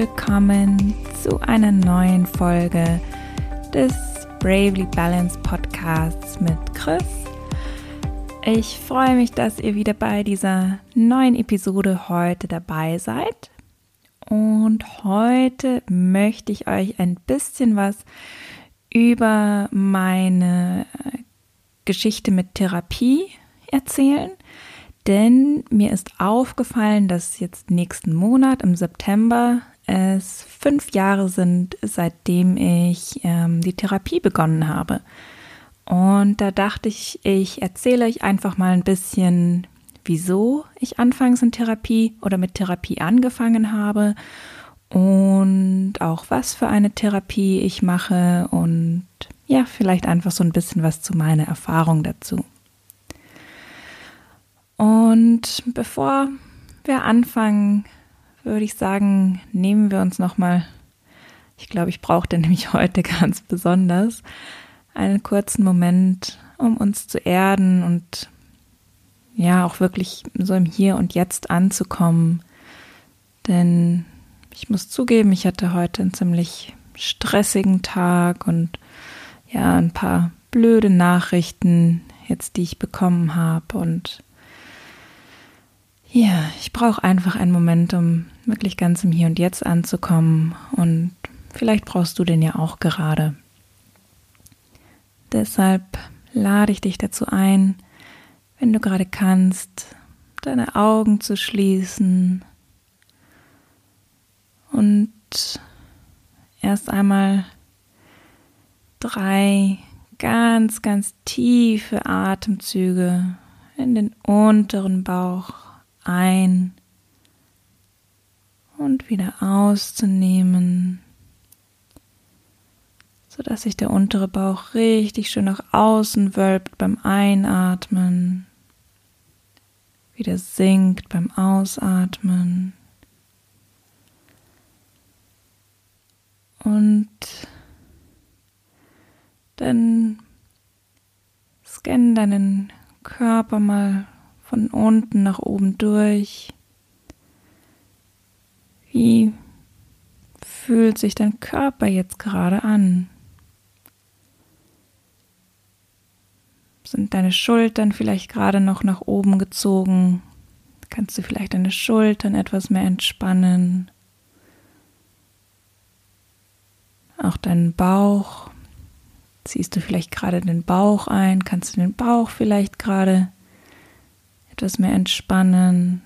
Willkommen zu einer neuen Folge des Bravely Balanced Podcasts mit Chris. Ich freue mich, dass ihr wieder bei dieser neuen Episode heute dabei seid. Und heute möchte ich euch ein bisschen was über meine Geschichte mit Therapie erzählen denn mir ist aufgefallen, dass jetzt nächsten Monat im September es fünf Jahre sind, seitdem ich ähm, die Therapie begonnen habe. Und da dachte ich, ich erzähle euch einfach mal ein bisschen, wieso ich anfangs in Therapie oder mit Therapie angefangen habe und auch was für eine Therapie ich mache und ja, vielleicht einfach so ein bisschen was zu meiner Erfahrung dazu. Und bevor wir anfangen, würde ich sagen, nehmen wir uns nochmal, ich glaube, ich brauchte nämlich heute ganz besonders, einen kurzen Moment, um uns zu erden und ja, auch wirklich so im Hier und Jetzt anzukommen. Denn ich muss zugeben, ich hatte heute einen ziemlich stressigen Tag und ja, ein paar blöde Nachrichten jetzt, die ich bekommen habe und ja, ich brauche einfach einen Moment, um wirklich ganz im Hier und Jetzt anzukommen und vielleicht brauchst du den ja auch gerade. Deshalb lade ich dich dazu ein, wenn du gerade kannst, deine Augen zu schließen und erst einmal drei ganz, ganz tiefe Atemzüge in den unteren Bauch ein und wieder auszunehmen, sodass sich der untere Bauch richtig schön nach außen wölbt beim Einatmen, wieder sinkt beim Ausatmen. Und dann scanne deinen Körper mal von unten nach oben durch. Wie fühlt sich dein Körper jetzt gerade an? Sind deine Schultern vielleicht gerade noch nach oben gezogen? Kannst du vielleicht deine Schultern etwas mehr entspannen? Auch deinen Bauch. Ziehst du vielleicht gerade den Bauch ein? Kannst du den Bauch vielleicht gerade etwas mehr entspannen.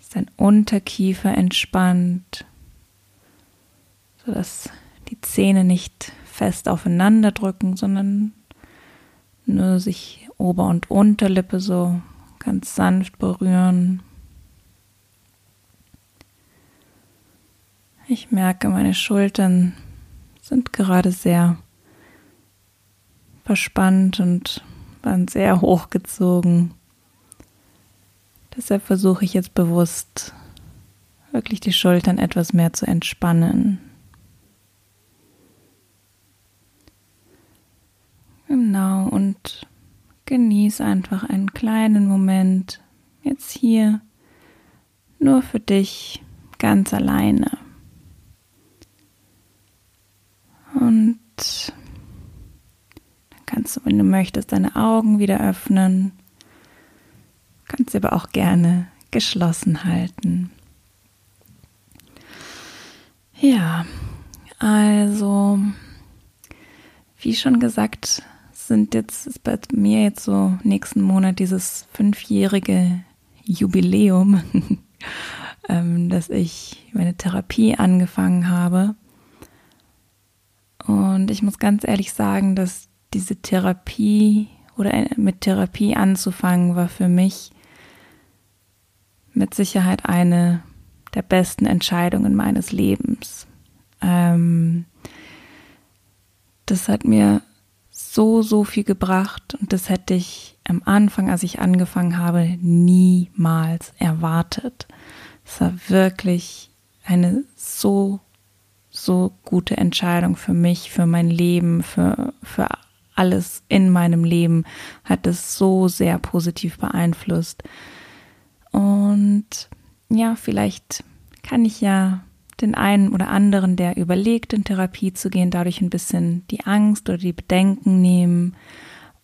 Ist dein Unterkiefer entspannt, sodass die Zähne nicht fest aufeinander drücken, sondern nur sich Ober- und Unterlippe so ganz sanft berühren. Ich merke, meine Schultern sind gerade sehr verspannt und waren sehr hochgezogen. Deshalb versuche ich jetzt bewusst wirklich die Schultern etwas mehr zu entspannen. Genau, und genieß einfach einen kleinen Moment jetzt hier nur für dich ganz alleine. Und kannst du, wenn du möchtest, deine Augen wieder öffnen. Kannst aber auch gerne geschlossen halten. Ja, also, wie schon gesagt, sind jetzt, ist bei mir jetzt so nächsten Monat dieses fünfjährige Jubiläum, ähm, dass ich meine Therapie angefangen habe. Und ich muss ganz ehrlich sagen, dass diese Therapie oder mit Therapie anzufangen, war für mich mit Sicherheit eine der besten Entscheidungen meines Lebens. Ähm, das hat mir so, so viel gebracht und das hätte ich am Anfang, als ich angefangen habe, niemals erwartet. Es war wirklich eine so, so gute Entscheidung für mich, für mein Leben, für, für alles in meinem Leben hat es so sehr positiv beeinflusst. Und ja, vielleicht kann ich ja den einen oder anderen, der überlegt, in Therapie zu gehen, dadurch ein bisschen die Angst oder die Bedenken nehmen.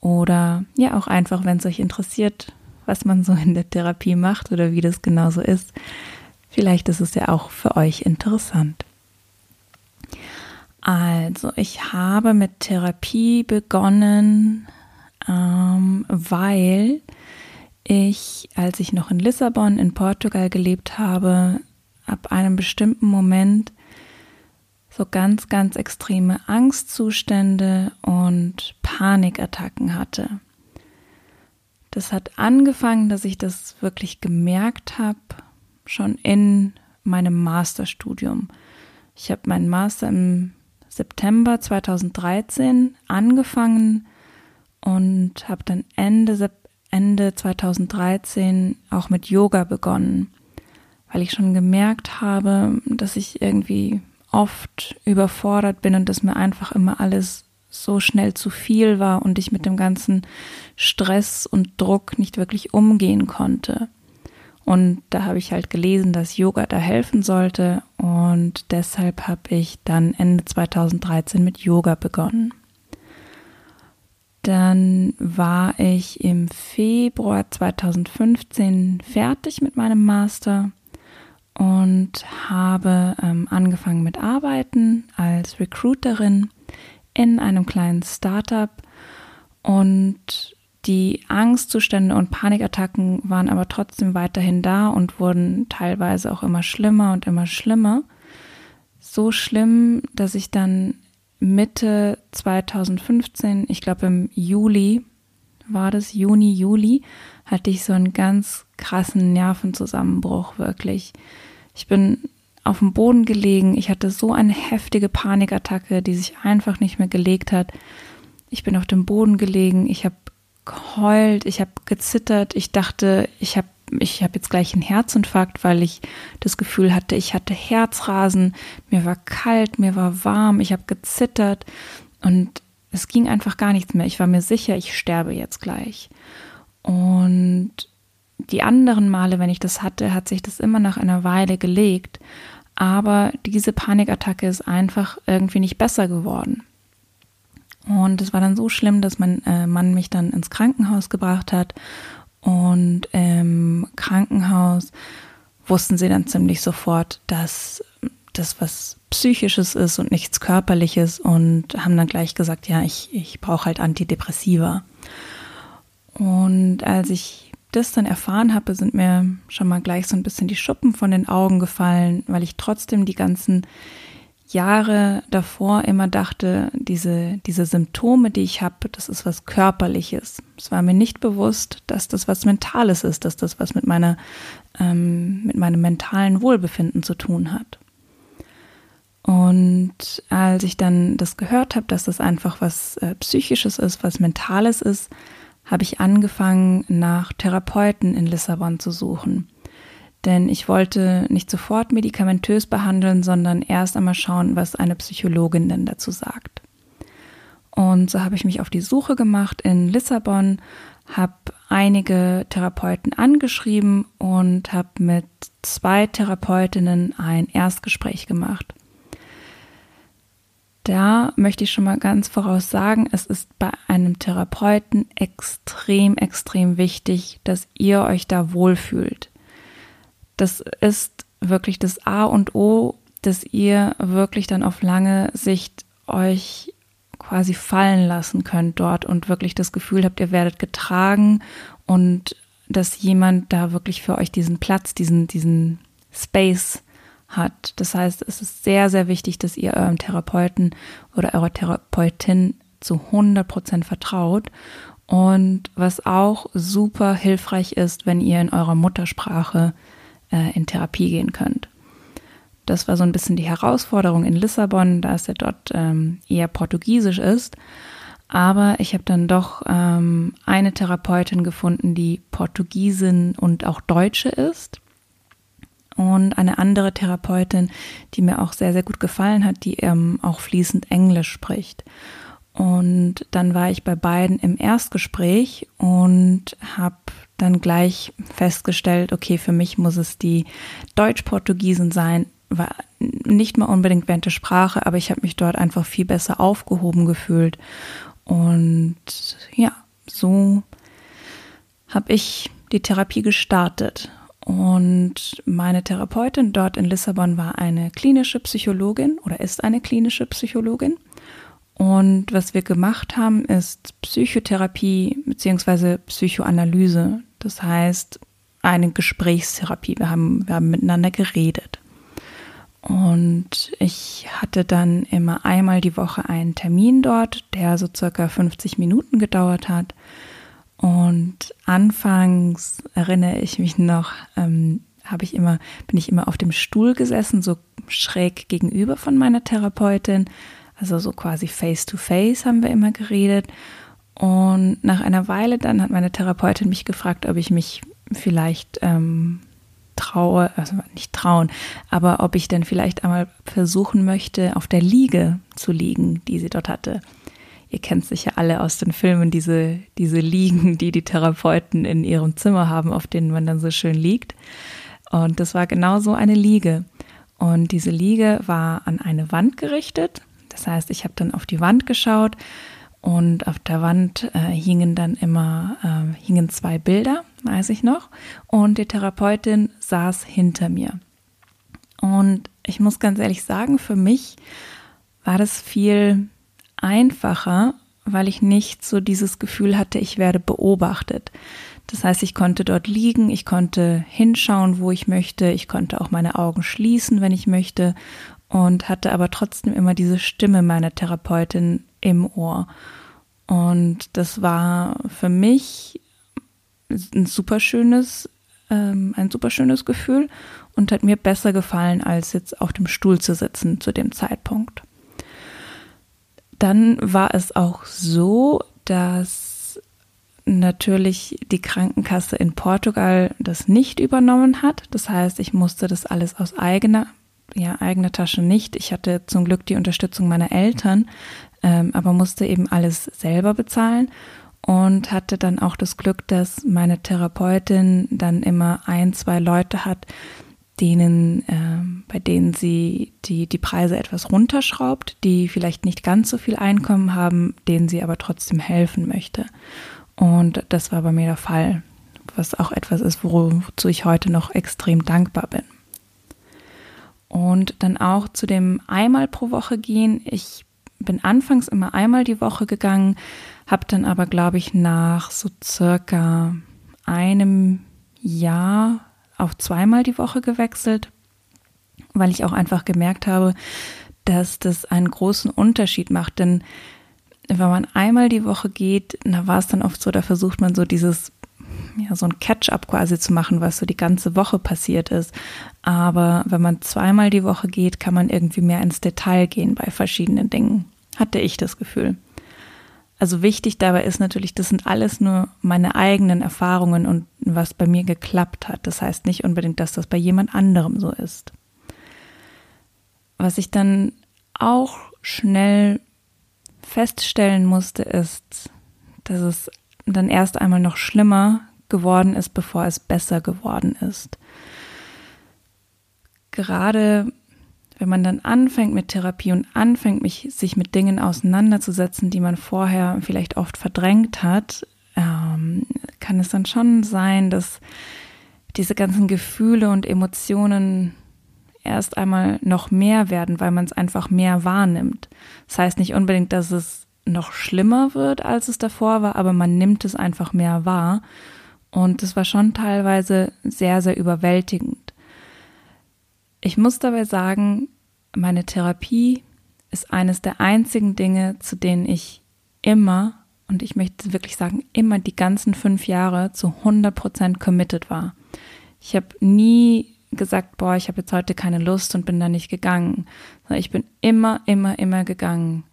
Oder ja, auch einfach, wenn es euch interessiert, was man so in der Therapie macht oder wie das genauso ist. Vielleicht ist es ja auch für euch interessant. Also, ich habe mit Therapie begonnen, ähm, weil ich, als ich noch in Lissabon in Portugal gelebt habe, ab einem bestimmten Moment so ganz, ganz extreme Angstzustände und Panikattacken hatte. Das hat angefangen, dass ich das wirklich gemerkt habe, schon in meinem Masterstudium. Ich habe meinen Master im September 2013 angefangen und habe dann Ende, Ende 2013 auch mit Yoga begonnen weil ich schon gemerkt habe, dass ich irgendwie oft überfordert bin und dass mir einfach immer alles so schnell zu viel war und ich mit dem ganzen Stress und Druck nicht wirklich umgehen konnte. Und da habe ich halt gelesen, dass Yoga da helfen sollte und deshalb habe ich dann Ende 2013 mit Yoga begonnen. Dann war ich im Februar 2015 fertig mit meinem Master und habe ähm, angefangen mit Arbeiten als Recruiterin in einem kleinen Startup und die Angstzustände und Panikattacken waren aber trotzdem weiterhin da und wurden teilweise auch immer schlimmer und immer schlimmer. So schlimm, dass ich dann Mitte 2015, ich glaube im Juli war das, Juni, Juli, hatte ich so einen ganz krassen Nervenzusammenbruch wirklich. Ich bin auf dem Boden gelegen. Ich hatte so eine heftige Panikattacke, die sich einfach nicht mehr gelegt hat. Ich bin auf dem Boden gelegen. Ich habe geheult. Ich habe gezittert. Ich dachte, ich habe ich habe jetzt gleich einen Herzinfarkt, weil ich das Gefühl hatte, ich hatte Herzrasen. Mir war kalt, mir war warm. Ich habe gezittert und es ging einfach gar nichts mehr. Ich war mir sicher, ich sterbe jetzt gleich. Und die anderen Male, wenn ich das hatte, hat sich das immer nach einer Weile gelegt. Aber diese Panikattacke ist einfach irgendwie nicht besser geworden. Und es war dann so schlimm, dass mein äh, Mann mich dann ins Krankenhaus gebracht hat. Und im Krankenhaus wussten sie dann ziemlich sofort, dass das was Psychisches ist und nichts Körperliches und haben dann gleich gesagt, ja, ich, ich brauche halt Antidepressiva. Und als ich das dann erfahren habe, sind mir schon mal gleich so ein bisschen die Schuppen von den Augen gefallen, weil ich trotzdem die ganzen Jahre davor immer dachte, diese, diese Symptome, die ich habe, das ist was Körperliches. Es war mir nicht bewusst, dass das was Mentales ist, dass das was mit meiner, ähm, mit meinem mentalen Wohlbefinden zu tun hat. Und als ich dann das gehört habe, dass das einfach was äh, Psychisches ist, was Mentales ist, habe ich angefangen, nach Therapeuten in Lissabon zu suchen. Denn ich wollte nicht sofort medikamentös behandeln, sondern erst einmal schauen, was eine Psychologin denn dazu sagt. Und so habe ich mich auf die Suche gemacht in Lissabon, habe einige Therapeuten angeschrieben und habe mit zwei Therapeutinnen ein Erstgespräch gemacht. Da möchte ich schon mal ganz voraus sagen, es ist bei einem Therapeuten extrem, extrem wichtig, dass ihr euch da wohlfühlt. Das ist wirklich das A und O, dass ihr wirklich dann auf lange Sicht euch quasi fallen lassen könnt dort und wirklich das Gefühl habt, ihr werdet getragen und dass jemand da wirklich für euch diesen Platz, diesen, diesen Space hat. Das heißt, es ist sehr, sehr wichtig, dass ihr eurem Therapeuten oder eurer Therapeutin zu 100 Prozent vertraut. Und was auch super hilfreich ist, wenn ihr in eurer Muttersprache äh, in Therapie gehen könnt. Das war so ein bisschen die Herausforderung in Lissabon, da es ja dort ähm, eher Portugiesisch ist. Aber ich habe dann doch ähm, eine Therapeutin gefunden, die Portugiesin und auch Deutsche ist und eine andere Therapeutin, die mir auch sehr, sehr gut gefallen hat, die ähm, auch fließend Englisch spricht. Und dann war ich bei beiden im Erstgespräch und habe dann gleich festgestellt, okay, für mich muss es die Deutsch-Portugiesin sein. War nicht mal unbedingt während der Sprache, aber ich habe mich dort einfach viel besser aufgehoben gefühlt. Und ja, so habe ich die Therapie gestartet. Und meine Therapeutin dort in Lissabon war eine klinische Psychologin oder ist eine klinische Psychologin. Und was wir gemacht haben, ist Psychotherapie beziehungsweise Psychoanalyse. Das heißt, eine Gesprächstherapie. Wir haben, wir haben miteinander geredet. Und ich hatte dann immer einmal die Woche einen Termin dort, der so circa 50 Minuten gedauert hat. Und anfangs erinnere ich mich noch, ähm, habe ich immer, bin ich immer auf dem Stuhl gesessen, so schräg gegenüber von meiner Therapeutin, also so quasi face to face haben wir immer geredet. Und nach einer Weile dann hat meine Therapeutin mich gefragt, ob ich mich vielleicht ähm, traue, also nicht trauen, aber ob ich denn vielleicht einmal versuchen möchte, auf der Liege zu liegen, die sie dort hatte. Ihr kennt sicher alle aus den Filmen, diese, diese Liegen, die die Therapeuten in ihrem Zimmer haben, auf denen man dann so schön liegt. Und das war genau so eine Liege. Und diese Liege war an eine Wand gerichtet das heißt, ich habe dann auf die Wand geschaut und auf der Wand äh, hingen dann immer äh, hingen zwei Bilder, weiß ich noch, und die Therapeutin saß hinter mir. Und ich muss ganz ehrlich sagen, für mich war das viel einfacher, weil ich nicht so dieses Gefühl hatte, ich werde beobachtet. Das heißt, ich konnte dort liegen, ich konnte hinschauen, wo ich möchte, ich konnte auch meine Augen schließen, wenn ich möchte und hatte aber trotzdem immer diese Stimme meiner Therapeutin im Ohr. Und das war für mich ein super schönes, ähm, ein super schönes Gefühl und hat mir besser gefallen, als jetzt auf dem Stuhl zu sitzen zu dem Zeitpunkt. Dann war es auch so, dass natürlich die Krankenkasse in Portugal das nicht übernommen hat. Das heißt, ich musste das alles aus eigener ja, eigene Tasche nicht. Ich hatte zum Glück die Unterstützung meiner Eltern, ähm, aber musste eben alles selber bezahlen und hatte dann auch das Glück, dass meine Therapeutin dann immer ein, zwei Leute hat, denen, äh, bei denen sie die, die Preise etwas runterschraubt, die vielleicht nicht ganz so viel Einkommen haben, denen sie aber trotzdem helfen möchte. Und das war bei mir der Fall, was auch etwas ist, wozu ich heute noch extrem dankbar bin. Und dann auch zu dem einmal pro Woche gehen. Ich bin anfangs immer einmal die Woche gegangen, habe dann aber, glaube ich, nach so circa einem Jahr auf zweimal die Woche gewechselt, weil ich auch einfach gemerkt habe, dass das einen großen Unterschied macht. Denn wenn man einmal die Woche geht, da war es dann oft so, da versucht man so dieses ja, so ein Catch-up quasi zu machen, was so die ganze Woche passiert ist. Aber wenn man zweimal die Woche geht, kann man irgendwie mehr ins Detail gehen bei verschiedenen Dingen. Hatte ich das Gefühl. Also wichtig dabei ist natürlich, das sind alles nur meine eigenen Erfahrungen und was bei mir geklappt hat. Das heißt nicht unbedingt, dass das bei jemand anderem so ist. Was ich dann auch schnell feststellen musste, ist, dass es dann erst einmal noch schlimmer geworden ist, bevor es besser geworden ist. Gerade wenn man dann anfängt mit Therapie und anfängt, mich, sich mit Dingen auseinanderzusetzen, die man vorher vielleicht oft verdrängt hat, ähm, kann es dann schon sein, dass diese ganzen Gefühle und Emotionen erst einmal noch mehr werden, weil man es einfach mehr wahrnimmt. Das heißt nicht unbedingt, dass es noch schlimmer wird, als es davor war, aber man nimmt es einfach mehr wahr. Und es war schon teilweise sehr, sehr überwältigend. Ich muss dabei sagen, meine Therapie ist eines der einzigen Dinge, zu denen ich immer, und ich möchte wirklich sagen, immer die ganzen fünf Jahre zu 100 Prozent committed war. Ich habe nie gesagt, boah, ich habe jetzt heute keine Lust und bin da nicht gegangen. Ich bin immer, immer, immer gegangen.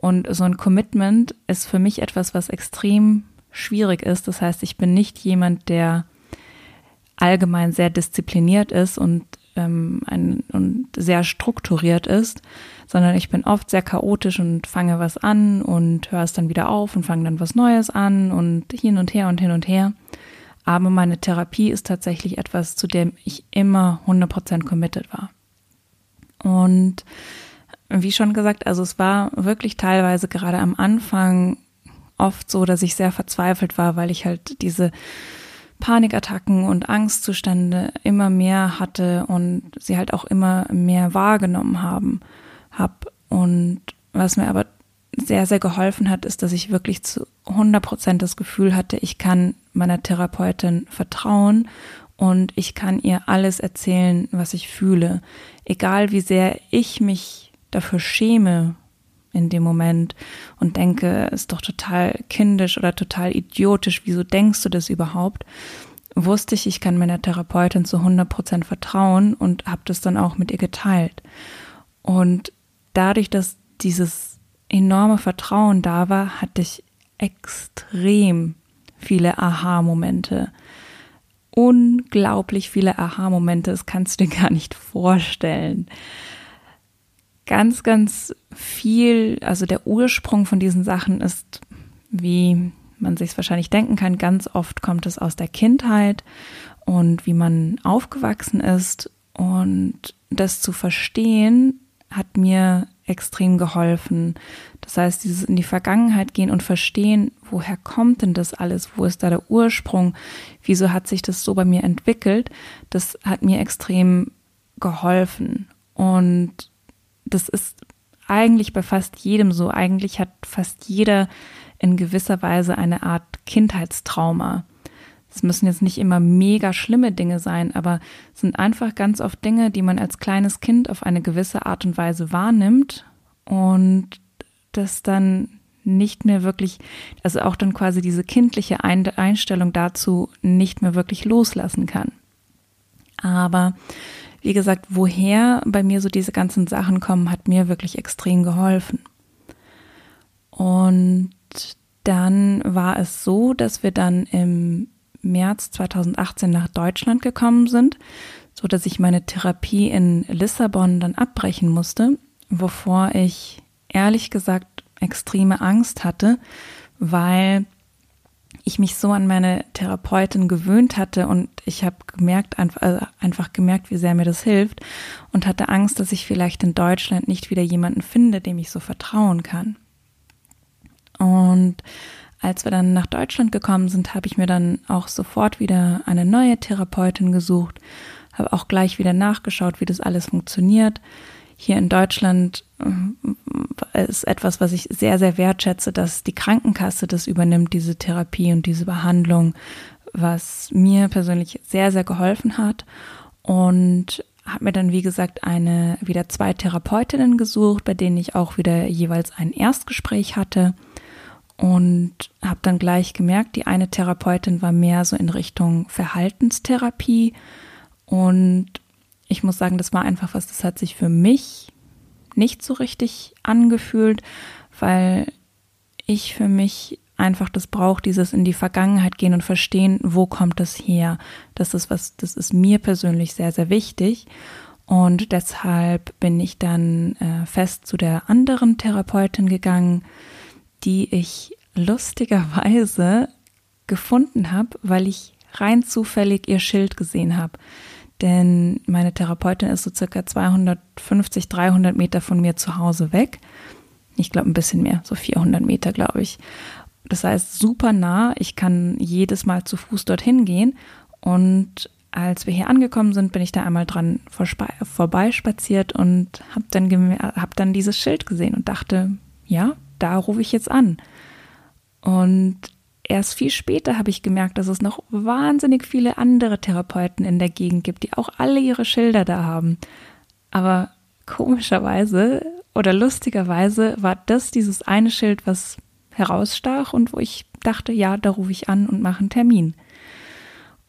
Und so ein Commitment ist für mich etwas, was extrem schwierig ist. Das heißt, ich bin nicht jemand, der allgemein sehr diszipliniert ist und ähm, ein, und sehr strukturiert ist, sondern ich bin oft sehr chaotisch und fange was an und höre es dann wieder auf und fange dann was Neues an und hin und her und hin und her. Aber meine Therapie ist tatsächlich etwas, zu dem ich immer 100% committed war. Und wie schon gesagt, also es war wirklich teilweise gerade am Anfang oft so, dass ich sehr verzweifelt war, weil ich halt diese Panikattacken und Angstzustände immer mehr hatte und sie halt auch immer mehr wahrgenommen haben, hab. Und was mir aber sehr, sehr geholfen hat, ist, dass ich wirklich zu 100 Prozent das Gefühl hatte, ich kann meiner Therapeutin vertrauen und ich kann ihr alles erzählen, was ich fühle. Egal wie sehr ich mich dafür schäme in dem Moment und denke, ist doch total kindisch oder total idiotisch, wieso denkst du das überhaupt? Wusste ich, ich kann meiner Therapeutin zu 100 Prozent vertrauen und habe das dann auch mit ihr geteilt. Und dadurch, dass dieses enorme Vertrauen da war, hatte ich extrem viele Aha-Momente. Unglaublich viele Aha-Momente, das kannst du dir gar nicht vorstellen. Ganz, ganz viel, also der Ursprung von diesen Sachen ist, wie man sich es wahrscheinlich denken kann, ganz oft kommt es aus der Kindheit und wie man aufgewachsen ist. Und das zu verstehen, hat mir extrem geholfen. Das heißt, dieses in die Vergangenheit gehen und verstehen, woher kommt denn das alles? Wo ist da der Ursprung? Wieso hat sich das so bei mir entwickelt? Das hat mir extrem geholfen. Und das ist eigentlich bei fast jedem so. Eigentlich hat fast jeder in gewisser Weise eine Art Kindheitstrauma. Es müssen jetzt nicht immer mega schlimme Dinge sein, aber es sind einfach ganz oft Dinge, die man als kleines Kind auf eine gewisse Art und Weise wahrnimmt und das dann nicht mehr wirklich, also auch dann quasi diese kindliche Einstellung dazu nicht mehr wirklich loslassen kann. Aber wie gesagt, woher bei mir so diese ganzen Sachen kommen, hat mir wirklich extrem geholfen. Und dann war es so, dass wir dann im März 2018 nach Deutschland gekommen sind, so dass ich meine Therapie in Lissabon dann abbrechen musste, wovor ich ehrlich gesagt extreme Angst hatte, weil ich mich so an meine Therapeutin gewöhnt hatte und ich habe gemerkt, einfach, also einfach gemerkt, wie sehr mir das hilft und hatte Angst, dass ich vielleicht in Deutschland nicht wieder jemanden finde, dem ich so vertrauen kann. Und als wir dann nach Deutschland gekommen sind, habe ich mir dann auch sofort wieder eine neue Therapeutin gesucht, habe auch gleich wieder nachgeschaut, wie das alles funktioniert. Hier in Deutschland äh, ist etwas, was ich sehr, sehr wertschätze, dass die Krankenkasse das übernimmt, diese Therapie und diese Behandlung, was mir persönlich sehr, sehr geholfen hat. Und habe mir dann, wie gesagt, eine wieder zwei Therapeutinnen gesucht, bei denen ich auch wieder jeweils ein Erstgespräch hatte und habe dann gleich gemerkt, die eine Therapeutin war mehr so in Richtung Verhaltenstherapie und ich muss sagen, das war einfach was, das hat sich für mich nicht so richtig angefühlt, weil ich für mich einfach das brauche, dieses in die Vergangenheit gehen und verstehen, wo kommt das her. Das ist was, das ist mir persönlich sehr, sehr wichtig. Und deshalb bin ich dann äh, fest zu der anderen Therapeutin gegangen, die ich lustigerweise gefunden habe, weil ich rein zufällig ihr Schild gesehen habe. Denn meine Therapeutin ist so circa 250, 300 Meter von mir zu Hause weg. Ich glaube ein bisschen mehr, so 400 Meter, glaube ich. Das heißt, super nah. Ich kann jedes Mal zu Fuß dorthin gehen. Und als wir hier angekommen sind, bin ich da einmal dran vorbeispaziert und habe dann, hab dann dieses Schild gesehen und dachte, ja, da rufe ich jetzt an. Und erst viel später habe ich gemerkt, dass es noch wahnsinnig viele andere Therapeuten in der Gegend gibt, die auch alle ihre Schilder da haben. Aber komischerweise oder lustigerweise war das dieses eine Schild, was herausstach und wo ich dachte, ja, da rufe ich an und mache einen Termin.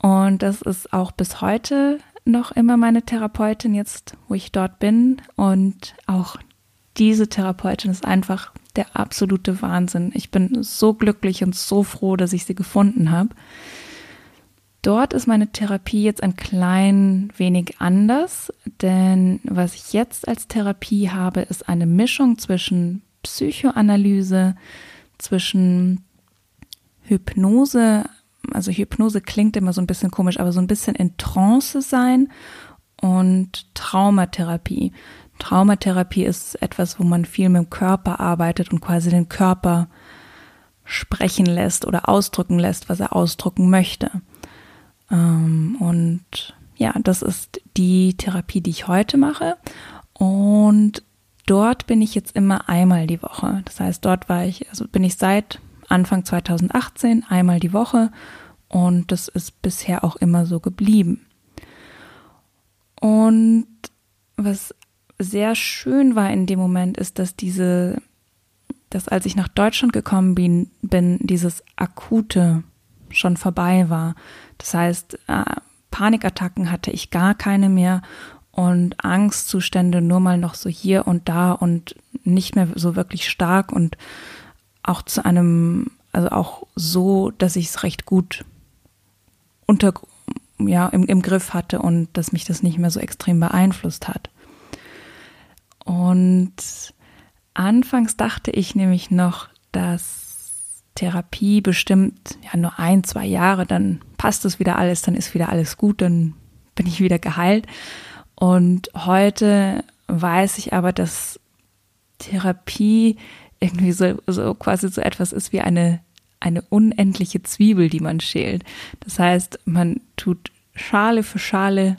Und das ist auch bis heute noch immer meine Therapeutin jetzt, wo ich dort bin. Und auch diese Therapeutin ist einfach der absolute Wahnsinn. Ich bin so glücklich und so froh, dass ich sie gefunden habe. Dort ist meine Therapie jetzt ein klein wenig anders, denn was ich jetzt als Therapie habe, ist eine Mischung zwischen Psychoanalyse, zwischen Hypnose, also Hypnose klingt immer so ein bisschen komisch, aber so ein bisschen in Trance sein und Traumatherapie. Traumatherapie ist etwas, wo man viel mit dem Körper arbeitet und quasi den Körper sprechen lässt oder ausdrücken lässt, was er ausdrücken möchte. Ähm, und ja, das ist die Therapie, die ich heute mache. Und dort bin ich jetzt immer einmal die Woche. Das heißt, dort war ich, also bin ich seit Anfang 2018 einmal die Woche und das ist bisher auch immer so geblieben. Und was sehr schön war in dem Moment, ist, dass diese, dass als ich nach Deutschland gekommen bin, bin dieses akute schon vorbei war. Das heißt, äh, Panikattacken hatte ich gar keine mehr und Angstzustände nur mal noch so hier und da und nicht mehr so wirklich stark und auch zu einem, also auch so, dass ich es recht gut unter, ja, im, im Griff hatte und dass mich das nicht mehr so extrem beeinflusst hat. Und anfangs dachte ich nämlich noch, dass Therapie bestimmt ja nur ein, zwei Jahre, dann passt es wieder alles, dann ist wieder alles gut, dann bin ich wieder geheilt. Und heute weiß ich aber, dass Therapie irgendwie so, so quasi so etwas ist wie eine, eine unendliche Zwiebel, die man schält. Das heißt, man tut Schale für Schale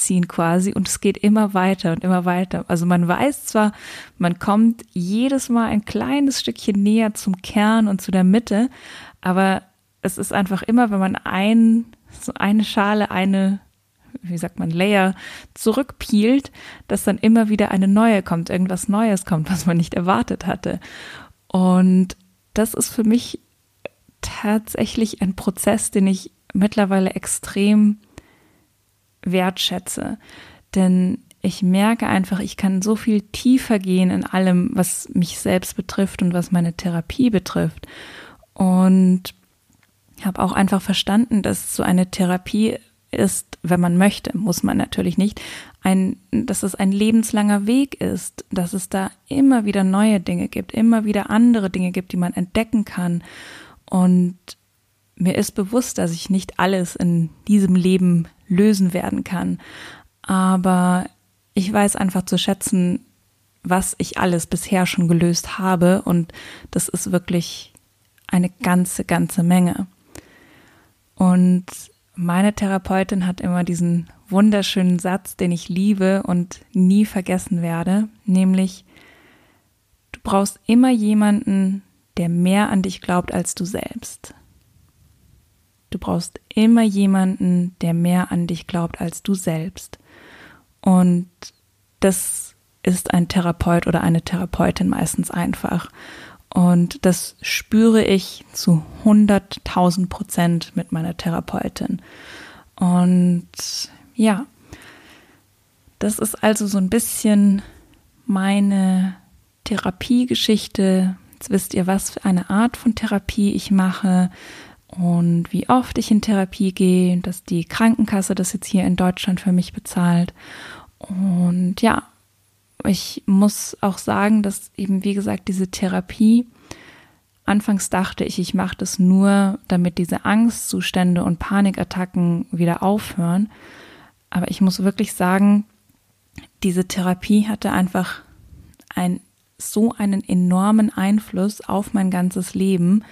abziehen quasi und es geht immer weiter und immer weiter. Also man weiß zwar, man kommt jedes Mal ein kleines Stückchen näher zum Kern und zu der Mitte, aber es ist einfach immer, wenn man ein, so eine Schale, eine wie sagt man, Layer zurückpielt, dass dann immer wieder eine neue kommt, irgendwas Neues kommt, was man nicht erwartet hatte. Und das ist für mich tatsächlich ein Prozess, den ich mittlerweile extrem wertschätze. Denn ich merke einfach, ich kann so viel tiefer gehen in allem, was mich selbst betrifft und was meine Therapie betrifft. Und habe auch einfach verstanden, dass so eine Therapie ist, wenn man möchte, muss man natürlich nicht, ein, dass es ein lebenslanger Weg ist, dass es da immer wieder neue Dinge gibt, immer wieder andere Dinge gibt, die man entdecken kann. Und mir ist bewusst, dass ich nicht alles in diesem Leben lösen werden kann. Aber ich weiß einfach zu schätzen, was ich alles bisher schon gelöst habe. Und das ist wirklich eine ganze, ganze Menge. Und meine Therapeutin hat immer diesen wunderschönen Satz, den ich liebe und nie vergessen werde, nämlich, du brauchst immer jemanden, der mehr an dich glaubt als du selbst. Du brauchst immer jemanden, der mehr an dich glaubt als du selbst. Und das ist ein Therapeut oder eine Therapeutin meistens einfach. Und das spüre ich zu 100.000 Prozent mit meiner Therapeutin. Und ja, das ist also so ein bisschen meine Therapiegeschichte. Jetzt wisst ihr, was für eine Art von Therapie ich mache und wie oft ich in Therapie gehe, dass die Krankenkasse das jetzt hier in Deutschland für mich bezahlt. Und ja, ich muss auch sagen, dass eben, wie gesagt, diese Therapie, anfangs dachte ich, ich mache das nur, damit diese Angstzustände und Panikattacken wieder aufhören. Aber ich muss wirklich sagen, diese Therapie hatte einfach ein, so einen enormen Einfluss auf mein ganzes Leben.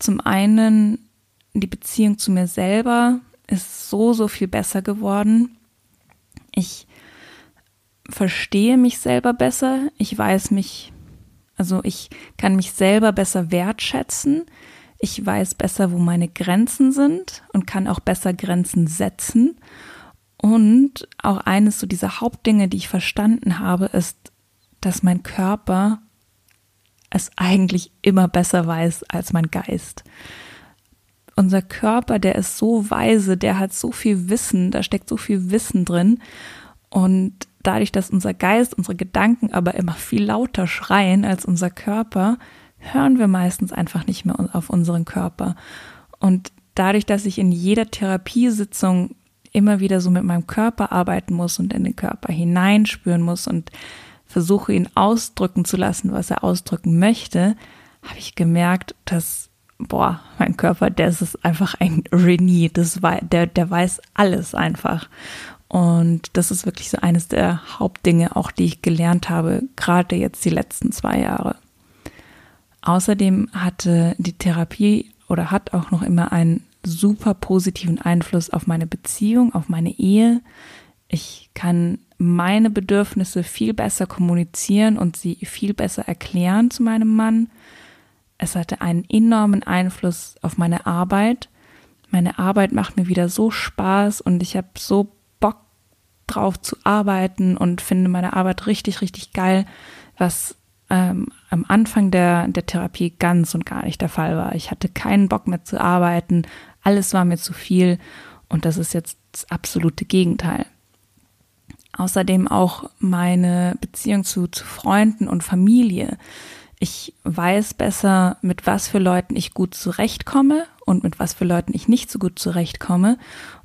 Zum einen, die Beziehung zu mir selber ist so, so viel besser geworden. Ich verstehe mich selber besser, ich weiß mich, also ich kann mich selber besser wertschätzen, ich weiß besser, wo meine Grenzen sind und kann auch besser Grenzen setzen. Und auch eines so dieser Hauptdinge, die ich verstanden habe, ist, dass mein Körper es eigentlich immer besser weiß als mein Geist. Unser Körper, der ist so weise, der hat so viel Wissen, da steckt so viel Wissen drin. Und dadurch, dass unser Geist, unsere Gedanken aber immer viel lauter schreien als unser Körper, hören wir meistens einfach nicht mehr auf unseren Körper. Und dadurch, dass ich in jeder Therapiesitzung immer wieder so mit meinem Körper arbeiten muss und in den Körper hineinspüren muss und versuche ihn ausdrücken zu lassen, was er ausdrücken möchte, habe ich gemerkt, dass boah, mein Körper, der ist einfach ein Genie, das war, der, der weiß alles einfach. Und das ist wirklich so eines der Hauptdinge, auch die ich gelernt habe, gerade jetzt die letzten zwei Jahre. Außerdem hatte die Therapie oder hat auch noch immer einen super positiven Einfluss auf meine Beziehung, auf meine Ehe. Ich kann meine Bedürfnisse viel besser kommunizieren und sie viel besser erklären zu meinem Mann. Es hatte einen enormen Einfluss auf meine Arbeit. Meine Arbeit macht mir wieder so Spaß und ich habe so drauf zu arbeiten und finde meine Arbeit richtig, richtig geil, was ähm, am Anfang der, der Therapie ganz und gar nicht der Fall war. Ich hatte keinen Bock mehr zu arbeiten, alles war mir zu viel und das ist jetzt das absolute Gegenteil. Außerdem auch meine Beziehung zu, zu Freunden und Familie. Ich weiß besser, mit was für Leuten ich gut zurechtkomme und mit was für Leuten ich nicht so gut zurechtkomme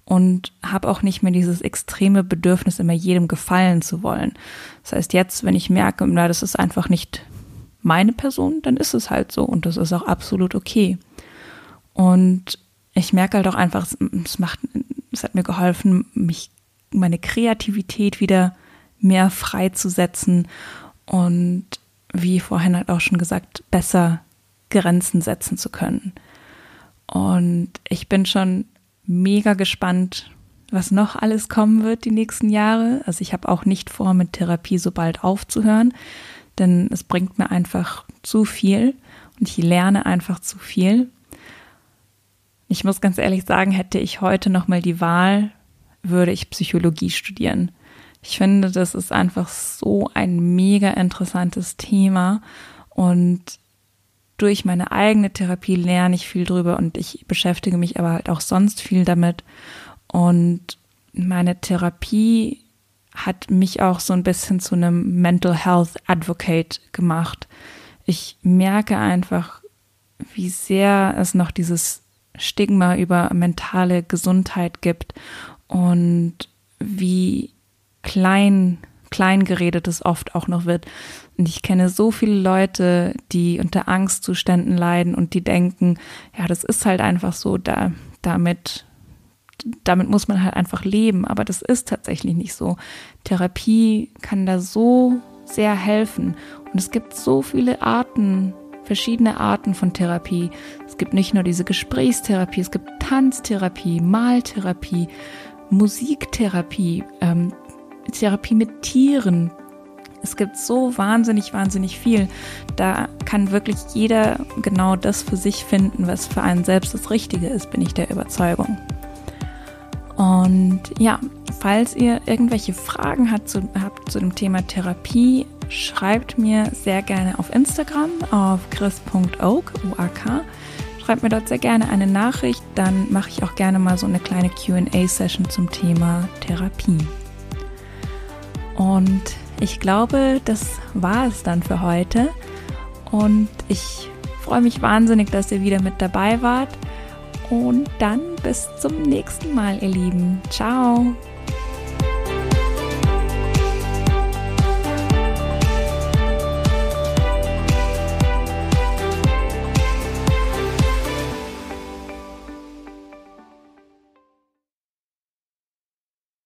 und habe auch nicht mehr dieses extreme Bedürfnis, immer jedem gefallen zu wollen. Das heißt, jetzt, wenn ich merke, na, das ist einfach nicht meine Person, dann ist es halt so und das ist auch absolut okay. Und ich merke halt auch einfach, es macht, es hat mir geholfen, mich, meine Kreativität wieder mehr freizusetzen und wie vorhin halt auch schon gesagt, besser Grenzen setzen zu können. Und ich bin schon mega gespannt, was noch alles kommen wird die nächsten Jahre. Also ich habe auch nicht vor, mit Therapie so bald aufzuhören, denn es bringt mir einfach zu viel und ich lerne einfach zu viel. Ich muss ganz ehrlich sagen, hätte ich heute noch mal die Wahl, würde ich Psychologie studieren. Ich finde, das ist einfach so ein mega interessantes Thema und durch meine eigene Therapie lerne ich viel drüber und ich beschäftige mich aber halt auch sonst viel damit. Und meine Therapie hat mich auch so ein bisschen zu einem Mental Health Advocate gemacht. Ich merke einfach, wie sehr es noch dieses Stigma über mentale Gesundheit gibt und wie klein, klein geredet es oft auch noch wird. Und ich kenne so viele Leute, die unter Angstzuständen leiden und die denken, ja, das ist halt einfach so, da, damit, damit muss man halt einfach leben. Aber das ist tatsächlich nicht so. Therapie kann da so sehr helfen. Und es gibt so viele Arten, verschiedene Arten von Therapie. Es gibt nicht nur diese Gesprächstherapie, es gibt Tanztherapie, Maltherapie, Musiktherapie, ähm, Therapie mit Tieren, es gibt so wahnsinnig, wahnsinnig viel. Da kann wirklich jeder genau das für sich finden, was für einen selbst das Richtige ist, bin ich der Überzeugung. Und ja, falls ihr irgendwelche Fragen habt zu, habt zu dem Thema Therapie, schreibt mir sehr gerne auf Instagram auf chris.oak, U-A-K. Schreibt mir dort sehr gerne eine Nachricht, dann mache ich auch gerne mal so eine kleine QA-Session zum Thema Therapie. Und ich glaube, das war es dann für heute. Und ich freue mich wahnsinnig, dass ihr wieder mit dabei wart. Und dann bis zum nächsten Mal, ihr Lieben. Ciao.